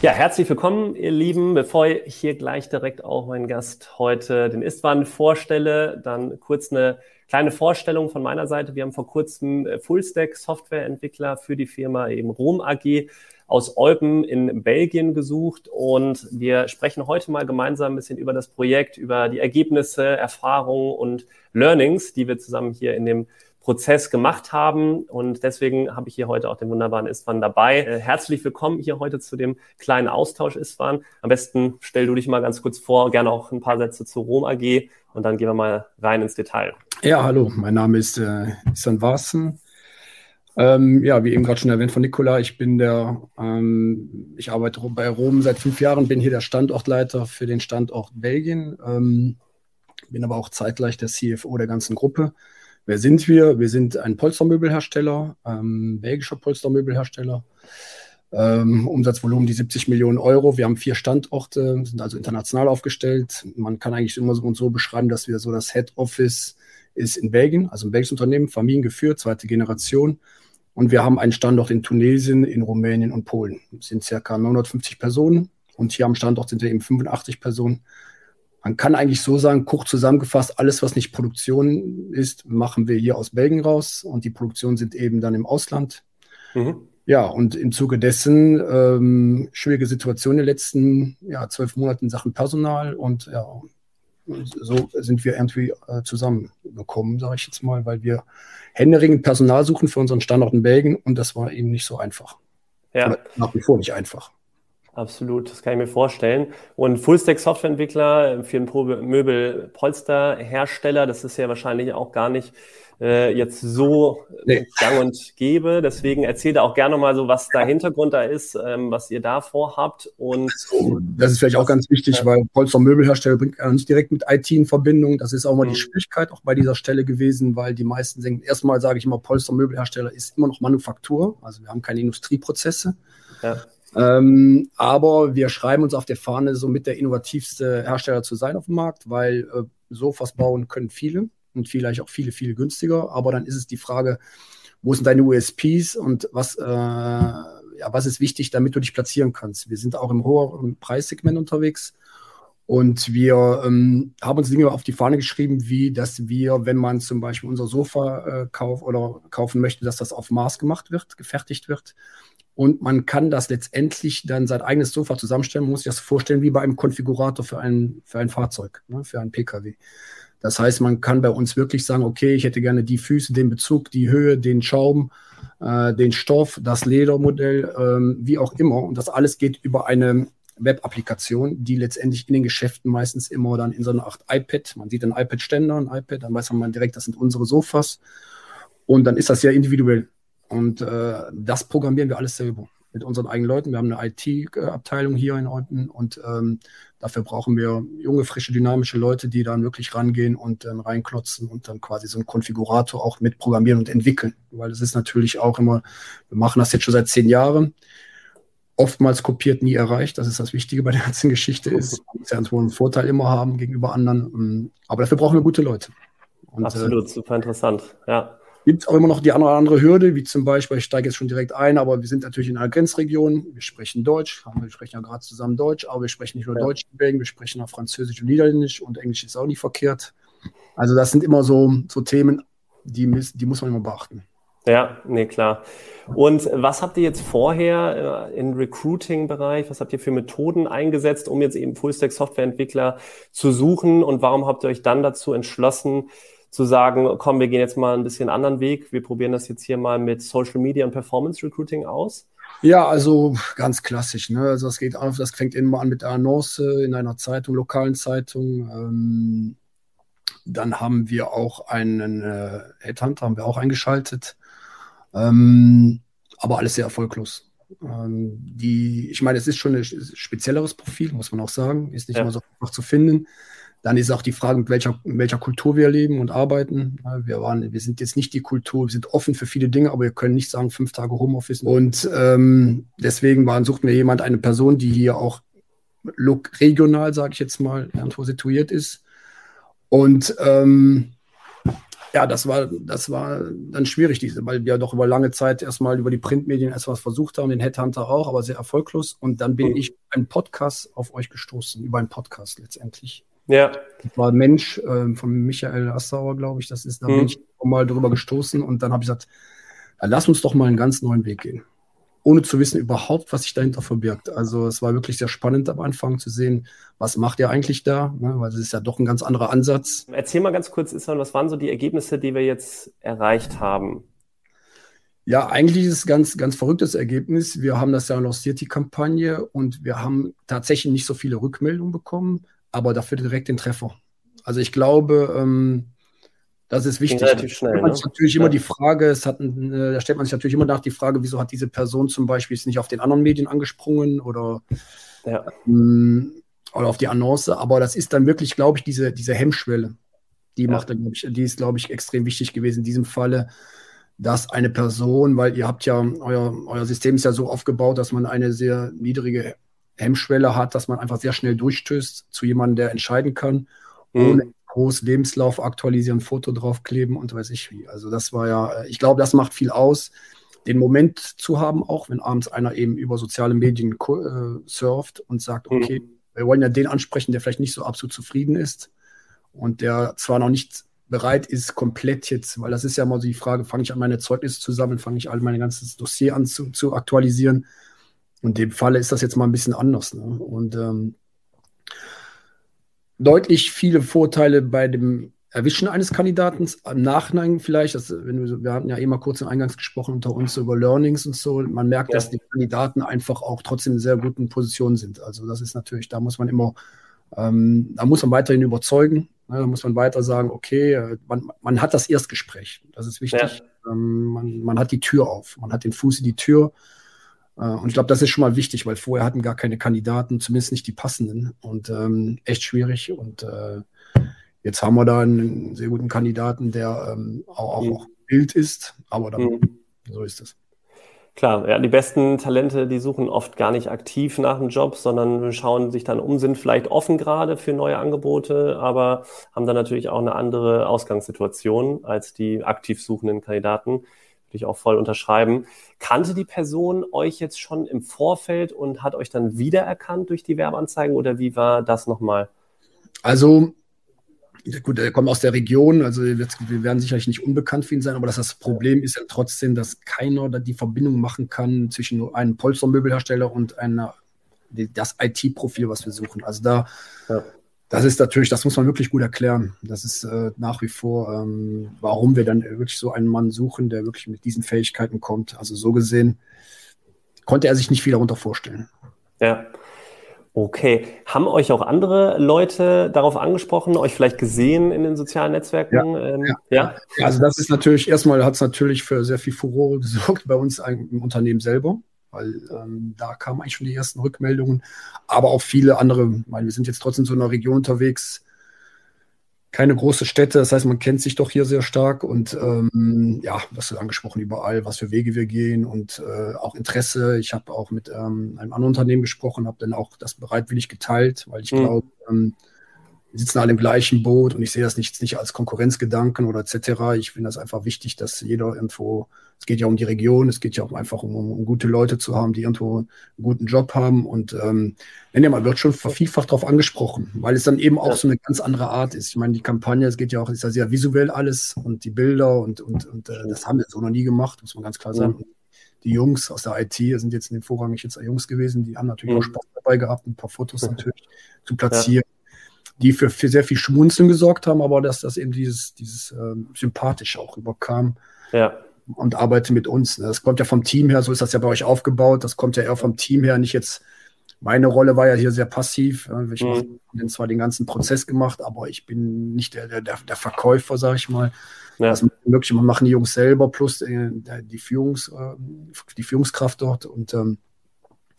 Ja, herzlich willkommen, ihr Lieben. Bevor ich hier gleich direkt auch meinen Gast heute, den Istvan, vorstelle, dann kurz eine kleine Vorstellung von meiner Seite. Wir haben vor kurzem äh, Fullstack Softwareentwickler für die Firma eben Rom AG aus Eupen in Belgien gesucht und wir sprechen heute mal gemeinsam ein bisschen über das Projekt, über die Ergebnisse, Erfahrungen und Learnings, die wir zusammen hier in dem Prozess gemacht haben. Und deswegen habe ich hier heute auch den wunderbaren Istvan dabei. Äh, herzlich willkommen hier heute zu dem kleinen Austausch, Istvan. Am besten stell du dich mal ganz kurz vor, gerne auch ein paar Sätze zu Rom AG und dann gehen wir mal rein ins Detail. Ja, hallo, mein Name ist äh, Istvan Warsen. Ähm, ja, wie eben gerade schon erwähnt von Nikola, ich bin der, ähm, ich arbeite bei Rom seit fünf Jahren, bin hier der Standortleiter für den Standort Belgien, ähm, bin aber auch zeitgleich der CFO der ganzen Gruppe. Wer sind wir? Wir sind ein Polstermöbelhersteller, ähm, belgischer Polstermöbelhersteller. Ähm, Umsatzvolumen die 70 Millionen Euro. Wir haben vier Standorte, sind also international aufgestellt. Man kann eigentlich immer so und so beschreiben, dass wir so das Head Office ist in Belgien, also ein belgisches Unternehmen, familiengeführt, zweite Generation. Und wir haben einen Standort in Tunesien, in Rumänien und Polen. Das sind circa 950 Personen. Und hier am Standort sind wir eben 85 Personen. Man kann eigentlich so sagen, kurz zusammengefasst, alles, was nicht Produktion ist, machen wir hier aus Belgien raus. Und die Produktionen sind eben dann im Ausland. Mhm. Ja, und im Zuge dessen ähm, schwierige Situation in den letzten ja, zwölf Monaten in Sachen Personal. Und ja, so sind wir irgendwie äh, zusammengekommen, sage ich jetzt mal, weil wir händeringend Personal suchen für unseren Standort in Belgien und das war eben nicht so einfach. Ja. Oder nach wie vor nicht einfach. Absolut, das kann ich mir vorstellen. Und Fullstack-Softwareentwickler für einen Möbel-Polster-Hersteller, das ist ja wahrscheinlich auch gar nicht äh, jetzt so nee. gang und gäbe. Deswegen erzähl da auch gerne mal so, was da Hintergrund da ist, ähm, was ihr da vorhabt. Und das ist vielleicht auch ganz wichtig, weil Polster Möbelhersteller bringt ja nicht direkt mit IT in Verbindung. Das ist auch mal mhm. die Schwierigkeit auch bei dieser Stelle gewesen, weil die meisten denken, erstmal sage ich immer, Polster Möbelhersteller ist immer noch Manufaktur. Also wir haben keine Industrieprozesse. Ja. Ähm, aber wir schreiben uns auf der Fahne, so mit der innovativste Hersteller zu sein auf dem Markt, weil äh, Sofas bauen können viele und vielleicht auch viele, viele günstiger. Aber dann ist es die Frage, wo sind deine USPs und was, äh, ja, was ist wichtig, damit du dich platzieren kannst. Wir sind auch im hohen Preissegment unterwegs. Und wir ähm, haben uns Dinge auf die Fahne geschrieben, wie dass wir, wenn man zum Beispiel unser Sofa äh, kauft oder kaufen möchte, dass das auf Maß gemacht wird, gefertigt wird. Und man kann das letztendlich dann sein eigenes Sofa zusammenstellen. Man muss sich das vorstellen wie bei einem Konfigurator für ein, für ein Fahrzeug, ne, für ein Pkw. Das heißt, man kann bei uns wirklich sagen, okay, ich hätte gerne die Füße, den Bezug, die Höhe, den Schaum, äh, den Stoff, das Ledermodell, ähm, wie auch immer. Und das alles geht über eine Web-Applikation, die letztendlich in den Geschäften meistens immer dann in so einer Art iPad, man sieht ein iPad-Ständer, ein iPad, dann weiß man direkt, das sind unsere Sofas. Und dann ist das ja individuell. Und äh, das programmieren wir alles selber mit unseren eigenen Leuten. Wir haben eine IT-Abteilung hier in Eupen und ähm, dafür brauchen wir junge, frische, dynamische Leute, die dann wirklich rangehen und dann reinklotzen und dann quasi so einen Konfigurator auch mit programmieren und entwickeln. Weil es ist natürlich auch immer, wir machen das jetzt schon seit zehn Jahren. Oftmals kopiert, nie erreicht. Das ist das Wichtige bei der ganzen Geschichte. Ist, man muss ja einen Vorteil immer haben gegenüber anderen. Aber dafür brauchen wir gute Leute. Und, Absolut, äh, super interessant. Ja gibt es auch immer noch die eine oder andere Hürde, wie zum Beispiel, ich steige jetzt schon direkt ein, aber wir sind natürlich in einer Grenzregion, wir sprechen Deutsch, wir sprechen ja gerade zusammen Deutsch, aber wir sprechen nicht nur ja. Deutsch in Belgien, wir sprechen auch Französisch und Niederländisch und Englisch ist auch nicht verkehrt. Also das sind immer so, so Themen, die, die muss man immer beachten. Ja, nee, klar. Und was habt ihr jetzt vorher äh, im Recruiting-Bereich, was habt ihr für Methoden eingesetzt, um jetzt eben Fullstack-Software-Entwickler zu suchen und warum habt ihr euch dann dazu entschlossen, zu sagen, komm, wir gehen jetzt mal ein bisschen anderen Weg. Wir probieren das jetzt hier mal mit Social Media und Performance Recruiting aus. Ja, also ganz klassisch. Ne? Also das geht auf, das fängt immer an mit der Annonce in einer Zeitung, lokalen Zeitung. Ähm, dann haben wir auch einen äh, Headhunter, haben wir auch eingeschaltet. Ähm, aber alles sehr erfolglos. Ähm, die, ich meine, es ist schon ein spezielleres Profil, muss man auch sagen, ist nicht ja. immer so einfach zu finden. Dann ist auch die Frage, mit welcher, in welcher Kultur wir leben und arbeiten. Wir, waren, wir sind jetzt nicht die Kultur, wir sind offen für viele Dinge, aber wir können nicht sagen, fünf Tage Homeoffice. Und ähm, deswegen waren, suchten wir jemand, eine Person, die hier auch regional, sage ich jetzt mal, irgendwo situiert ist. Und ähm, ja, das war, das war dann schwierig, diese, weil wir doch über lange Zeit erstmal über die Printmedien erst was versucht haben, den Headhunter auch, aber sehr erfolglos. Und dann bin mhm. ich einen Podcast auf euch gestoßen, über einen Podcast letztendlich. Ja. Das war ein Mensch äh, von Michael Assauer, glaube ich. Das ist, da mhm. bin ich mal drüber gestoßen und dann habe ich gesagt, lass uns doch mal einen ganz neuen Weg gehen ohne zu wissen überhaupt, was sich dahinter verbirgt. Also es war wirklich sehr spannend am Anfang zu sehen, was macht ihr eigentlich da, ne? weil es ist ja doch ein ganz anderer Ansatz. Erzähl mal ganz kurz, Isman, was waren so die Ergebnisse, die wir jetzt erreicht haben? Ja, eigentlich ist es ein ganz, ganz verrücktes Ergebnis. Wir haben das ja lanciert, die Kampagne, und wir haben tatsächlich nicht so viele Rückmeldungen bekommen, aber dafür direkt den Treffer. Also ich glaube, ähm, das ist wichtig. Relativ schnell, da stellt man sich ne? natürlich ja. immer die Frage, es hat, äh, da stellt man sich natürlich immer nach die Frage, wieso hat diese Person zum Beispiel nicht auf den anderen Medien angesprungen oder, ja. ähm, oder auf die Annonce. Aber das ist dann wirklich, glaube ich, diese, diese Hemmschwelle. Die ja. macht dann, ich, die ist, glaube ich, extrem wichtig gewesen in diesem Falle, dass eine Person, weil ihr habt ja, euer, euer System ist ja so aufgebaut, dass man eine sehr niedrige Hemmschwelle hat, dass man einfach sehr schnell durchstößt zu jemandem, der entscheiden kann, mhm. ohne groß Lebenslauf aktualisieren, Foto draufkleben und weiß ich wie. Also das war ja, äh, ich glaube, das macht viel aus, den Moment zu haben, auch wenn abends einer eben über soziale Medien äh, surft und sagt, mhm. okay, mhm. wir wollen ja den ansprechen, der vielleicht nicht so absolut zufrieden ist und der zwar noch nicht bereit ist, komplett jetzt, weil das ist ja mal so die Frage, fange ich an, meine Zeugnisse zu sammeln, fange ich all mein ganzes Dossier an zu, zu aktualisieren. Und in dem Falle ist das jetzt mal ein bisschen anders. Ne? Und ähm, deutlich viele Vorteile bei dem Erwischen eines Kandidaten. Im Nachhinein vielleicht, das, wenn wir, wir hatten ja eben mal kurz im Eingangs gesprochen unter uns über Learnings und so. Man merkt, ja. dass die Kandidaten einfach auch trotzdem in sehr guten Positionen sind. Also das ist natürlich, da muss man immer, ähm, da muss man weiterhin überzeugen. Ne? Da muss man weiter sagen, okay, äh, man, man hat das Erstgespräch. Das ist wichtig. Ja. Ähm, man, man hat die Tür auf. Man hat den Fuß in die Tür. Äh, und ich glaube, das ist schon mal wichtig, weil vorher hatten gar keine Kandidaten, zumindest nicht die passenden. Und ähm, echt schwierig. Und äh, jetzt haben wir da einen sehr guten Kandidaten, der ähm, auch, mhm. auch Bild ist. Aber dann, mhm. so ist es. Klar, ja, die besten Talente, die suchen oft gar nicht aktiv nach einem Job, sondern schauen sich dann um, sind vielleicht offen gerade für neue Angebote, aber haben dann natürlich auch eine andere Ausgangssituation als die aktiv suchenden Kandidaten würde ich auch voll unterschreiben. Kannte die Person euch jetzt schon im Vorfeld und hat euch dann wiedererkannt durch die Werbeanzeigen oder wie war das nochmal? Also, gut, er kommt aus der Region, also wir werden sicherlich nicht unbekannt für ihn sein, aber das, das Problem ist ja trotzdem, dass keiner die Verbindung machen kann zwischen einem Polstermöbelhersteller und einer, das IT-Profil, was wir suchen. Also da ja. Das ist natürlich, das muss man wirklich gut erklären. Das ist äh, nach wie vor, ähm, warum wir dann wirklich so einen Mann suchen, der wirklich mit diesen Fähigkeiten kommt. Also so gesehen konnte er sich nicht viel darunter vorstellen. Ja. Okay. Haben euch auch andere Leute darauf angesprochen, euch vielleicht gesehen in den sozialen Netzwerken? Ja, ähm, ja. ja? ja also das ist natürlich, erstmal hat es natürlich für sehr viel Furore gesorgt bei uns im Unternehmen selber weil ähm, da kamen eigentlich schon die ersten Rückmeldungen, aber auch viele andere, weil wir sind jetzt trotzdem so in einer Region unterwegs, keine große Städte, das heißt, man kennt sich doch hier sehr stark und ähm, ja, das ist angesprochen überall, was für Wege wir gehen und äh, auch Interesse. Ich habe auch mit ähm, einem anderen Unternehmen gesprochen, habe dann auch das bereitwillig geteilt, weil ich mhm. glaube, ähm, wir sitzen alle im gleichen Boot und ich sehe das nicht, nicht als Konkurrenzgedanken oder etc. Ich finde das einfach wichtig, dass jeder irgendwo, es geht ja um die Region, es geht ja auch einfach um, um gute Leute zu haben, die irgendwo einen guten Job haben und ähm, ja, man wird schon vielfach darauf angesprochen, weil es dann eben auch so eine ganz andere Art ist. Ich meine, die Kampagne, es geht ja auch, ist ja sehr visuell alles und die Bilder und, und, und äh, das haben wir so noch nie gemacht, muss man ganz klar sagen. Die Jungs aus der IT sind jetzt in dem vorrangig jetzt Jungs gewesen, die haben natürlich mhm. auch Spaß dabei gehabt, ein paar Fotos natürlich zu platzieren. Ja die für, für sehr viel Schmunzeln gesorgt haben, aber dass das eben dieses, dieses ähm, sympathisch auch überkam. Ja. Und arbeite mit uns. Ne? Das kommt ja vom Team her, so ist das ja bei euch aufgebaut. Das kommt ja eher vom Team her, nicht jetzt meine Rolle war ja hier sehr passiv. Ich mhm. habe zwar den ganzen Prozess gemacht, aber ich bin nicht der, der, der Verkäufer, sage ich mal. Ja. Das wirklich, man machen die Jungs selber plus äh, die, Führungs, äh, die Führungskraft dort und ähm,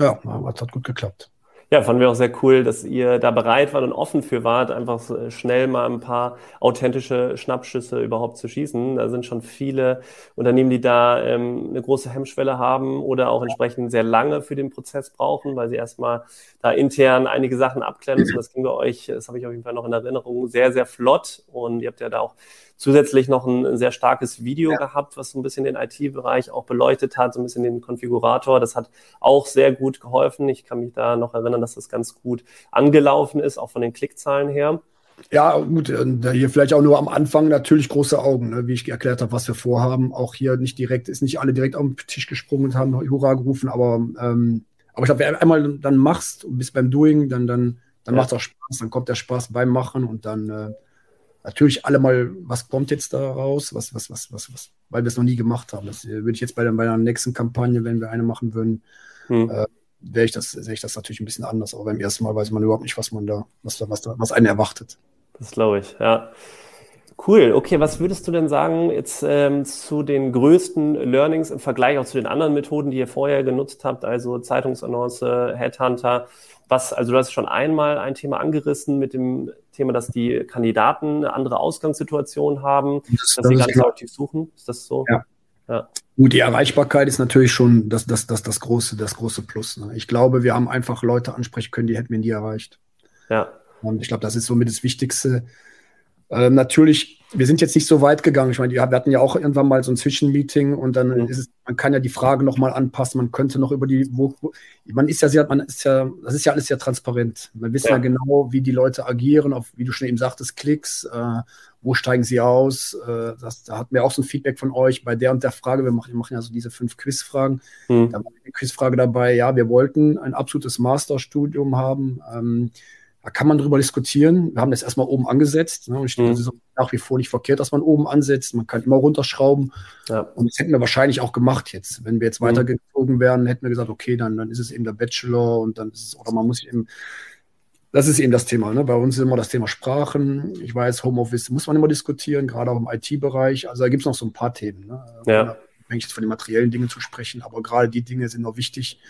ja, hat gut geklappt. Ja, fanden wir auch sehr cool, dass ihr da bereit wart und offen für wart, einfach schnell mal ein paar authentische Schnappschüsse überhaupt zu schießen. Da sind schon viele Unternehmen, die da ähm, eine große Hemmschwelle haben oder auch entsprechend sehr lange für den Prozess brauchen, weil sie erstmal da intern einige Sachen abklären müssen. Das ging bei euch, das habe ich auf jeden Fall noch in Erinnerung, sehr, sehr flott. Und ihr habt ja da auch zusätzlich noch ein, sehr starkes Video ja. gehabt, was so ein bisschen den IT-Bereich auch beleuchtet hat, so ein bisschen den Konfigurator. Das hat auch sehr gut geholfen. Ich kann mich da noch erinnern, dass das ganz gut angelaufen ist, auch von den Klickzahlen her. Ja, gut, hier vielleicht auch nur am Anfang natürlich große Augen, ne, wie ich erklärt habe, was wir vorhaben. Auch hier nicht direkt, ist nicht alle direkt auf den Tisch gesprungen und haben Hurra gerufen, aber, ähm, aber ich glaube, wenn du einmal dann machst und bist beim Doing, dann, dann, dann ja. macht es auch Spaß, dann kommt der Spaß beim Machen und dann, äh, natürlich alle mal, was kommt jetzt da raus, was, was, was, was, was, weil wir es noch nie gemacht haben. Das würde ich jetzt bei der, bei der nächsten Kampagne, wenn wir eine machen würden, hm. äh, wäre ich das, sehe ich das natürlich ein bisschen anders. Aber beim ersten Mal weiß man überhaupt nicht, was man da, was da, was da, was einen erwartet. Das glaube ich, ja. Cool. Okay, was würdest du denn sagen jetzt ähm, zu den größten Learnings im Vergleich auch zu den anderen Methoden, die ihr vorher genutzt habt, also Zeitungsannonce, Headhunter? Was, also du hast schon einmal ein Thema angerissen mit dem Thema, dass die Kandidaten eine andere Ausgangssituation haben, das, dass das sie ganz aktiv suchen. Ist das so? Ja. ja. Gut, die Erreichbarkeit ist natürlich schon das, das, das, das, große, das große Plus. Ne? Ich glaube, wir haben einfach Leute ansprechen können, die hätten wir nie erreicht. Ja. Und ich glaube, das ist somit das Wichtigste. Ähm, natürlich wir sind jetzt nicht so weit gegangen. Ich meine, wir hatten ja auch irgendwann mal so ein Zwischenmeeting und dann mhm. ist es, man kann ja die Frage nochmal anpassen. Man könnte noch über die, wo, man ist ja sehr, man ist ja, das ist ja alles sehr transparent. Man wissen ja. ja genau, wie die Leute agieren, auf, wie du schon eben sagtest, Klicks, äh, wo steigen sie aus? Äh, das, da hatten wir auch so ein Feedback von euch bei der und der Frage. Wir machen, wir machen ja so diese fünf Quizfragen. Mhm. Da war eine Quizfrage dabei. Ja, wir wollten ein absolutes Masterstudium haben. Ähm, da kann man drüber diskutieren. Wir haben das erstmal oben angesetzt. Ne? Und ich denke, mhm. das ist nach wie vor nicht verkehrt, dass man oben ansetzt. Man kann immer runterschrauben. Ja. Und das hätten wir wahrscheinlich auch gemacht jetzt. Wenn wir jetzt mhm. weitergezogen wären, hätten wir gesagt, okay, dann, dann ist es eben der Bachelor und dann ist es, oder man muss eben, das ist eben das Thema. Ne? Bei uns ist immer das Thema Sprachen. Ich weiß, Homeoffice muss man immer diskutieren, gerade auch im IT-Bereich. Also da gibt es noch so ein paar Themen. Ne? Ja. Wenn ich jetzt von den materiellen Dingen zu sprechen, aber gerade die Dinge sind noch wichtig.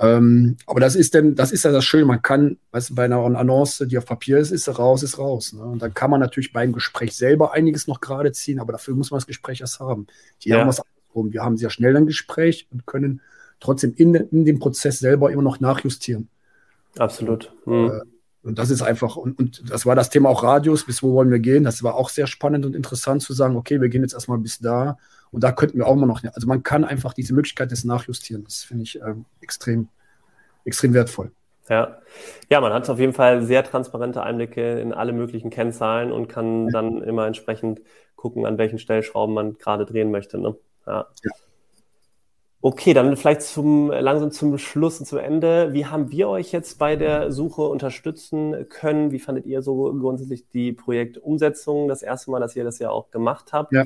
Ähm, aber das ist denn, das ist ja das Schöne. Man kann, weißt du, bei einer Annonce, die auf Papier ist, ist raus, ist raus. Ne? Und dann kann man natürlich beim Gespräch selber einiges noch gerade ziehen, aber dafür muss man das Gespräch erst haben. Hier ja. haben wir es andersrum. Wir haben sehr schnell ein Gespräch und können trotzdem in, in dem Prozess selber immer noch nachjustieren. Absolut. Mhm. Äh, und das ist einfach, und, und das war das Thema auch Radius, bis wo wollen wir gehen? Das war auch sehr spannend und interessant zu sagen, okay, wir gehen jetzt erstmal bis da und da könnten wir auch immer noch, also man kann einfach diese Möglichkeit des Nachjustieren, das finde ich äh, extrem, extrem wertvoll. Ja. ja, man hat auf jeden Fall sehr transparente Einblicke in alle möglichen Kennzahlen und kann ja. dann immer entsprechend gucken, an welchen Stellschrauben man gerade drehen möchte. Ne? Ja. ja. Okay, dann vielleicht zum, langsam zum Schluss und zum Ende. Wie haben wir euch jetzt bei der Suche unterstützen können? Wie fandet ihr so grundsätzlich die Projektumsetzung das erste Mal, dass ihr das ja auch gemacht habt? Ja.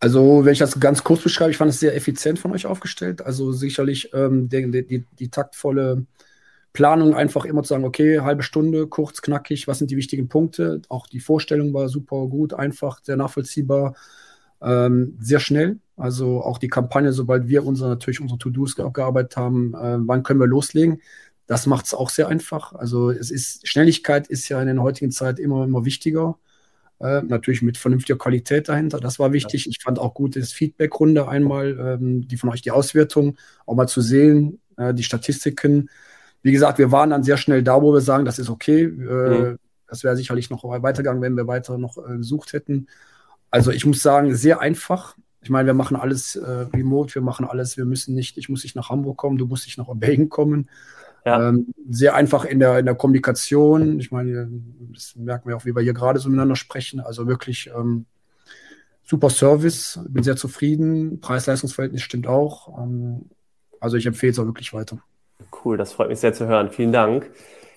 Also, wenn ich das ganz kurz beschreibe, ich fand es sehr effizient von euch aufgestellt. Also sicherlich ähm, die, die, die, taktvolle Planung, einfach immer zu sagen, okay, halbe Stunde, kurz, knackig, was sind die wichtigen Punkte? Auch die Vorstellung war super gut, einfach, sehr nachvollziehbar, ähm, sehr schnell. Also auch die Kampagne, sobald wir unsere, natürlich unsere To-Dos gearbeitet haben, äh, wann können wir loslegen? Das macht es auch sehr einfach. Also es ist, Schnelligkeit ist ja in der heutigen Zeit immer, immer wichtiger. Äh, natürlich mit vernünftiger Qualität dahinter. Das war wichtig. Ich fand auch gut das Feedback-Runde einmal, ähm, die von euch die Auswertung, auch mal zu sehen, äh, die Statistiken. Wie gesagt, wir waren dann sehr schnell da, wo wir sagen, das ist okay. Äh, mhm. Das wäre sicherlich noch weitergegangen, wenn wir weiter noch äh, gesucht hätten. Also ich muss sagen, sehr einfach. Ich meine, wir machen alles äh, remote, wir machen alles, wir müssen nicht, ich muss nicht nach Hamburg kommen, du musst nicht nach Belgien kommen. Ja. Ähm, sehr einfach in der, in der Kommunikation. Ich meine, das merken wir auch, wie wir hier gerade so miteinander sprechen. Also wirklich ähm, super Service. Bin sehr zufrieden. Preis-Leistungsverhältnis stimmt auch. Ähm, also ich empfehle es auch wirklich weiter. Cool, das freut mich sehr zu hören. Vielen Dank.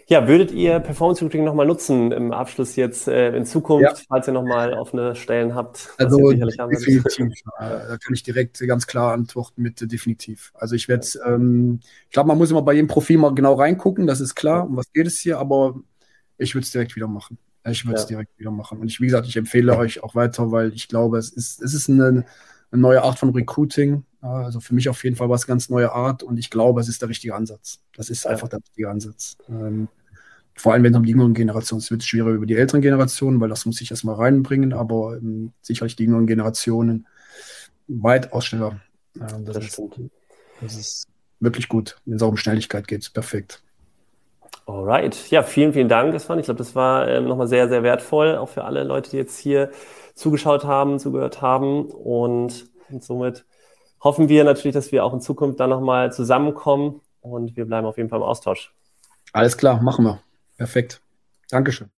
Ja, würdet ihr Performance Recruiting nochmal nutzen im Abschluss jetzt äh, in Zukunft, ja. falls ihr nochmal offene Stellen habt? Also definitiv. da kann ich direkt ganz klar antworten mit äh, definitiv. Also ich werde, ähm, ich glaube, man muss immer bei jedem Profil mal genau reingucken, das ist klar, um was geht es hier, aber ich würde es direkt wieder machen. Ich würde es ja. direkt wieder machen. Und ich, wie gesagt, ich empfehle euch auch weiter, weil ich glaube, es ist, es ist eine, eine neue Art von Recruiting. Also für mich auf jeden Fall was ganz neue Art und ich glaube, es ist der richtige Ansatz. Das ist einfach der richtige Ansatz. Ähm, vor allem, wenn es um die jüngeren Generationen ist, wird es schwieriger über die älteren Generationen, weil das muss ich erstmal reinbringen, aber ähm, sicherlich die jüngeren Generationen weitaus schneller. Äh, das, das, ist, das ist wirklich gut. Wenn es auch um Schnelligkeit geht, perfekt. Alright. Ja, vielen, vielen Dank, Sven. Ich glaube, das war ähm, nochmal sehr, sehr wertvoll, auch für alle Leute, die jetzt hier zugeschaut haben, zugehört haben. Und, und somit hoffen wir natürlich, dass wir auch in Zukunft dann nochmal zusammenkommen und wir bleiben auf jeden Fall im Austausch. Alles klar, machen wir. Perfekt. Dankeschön.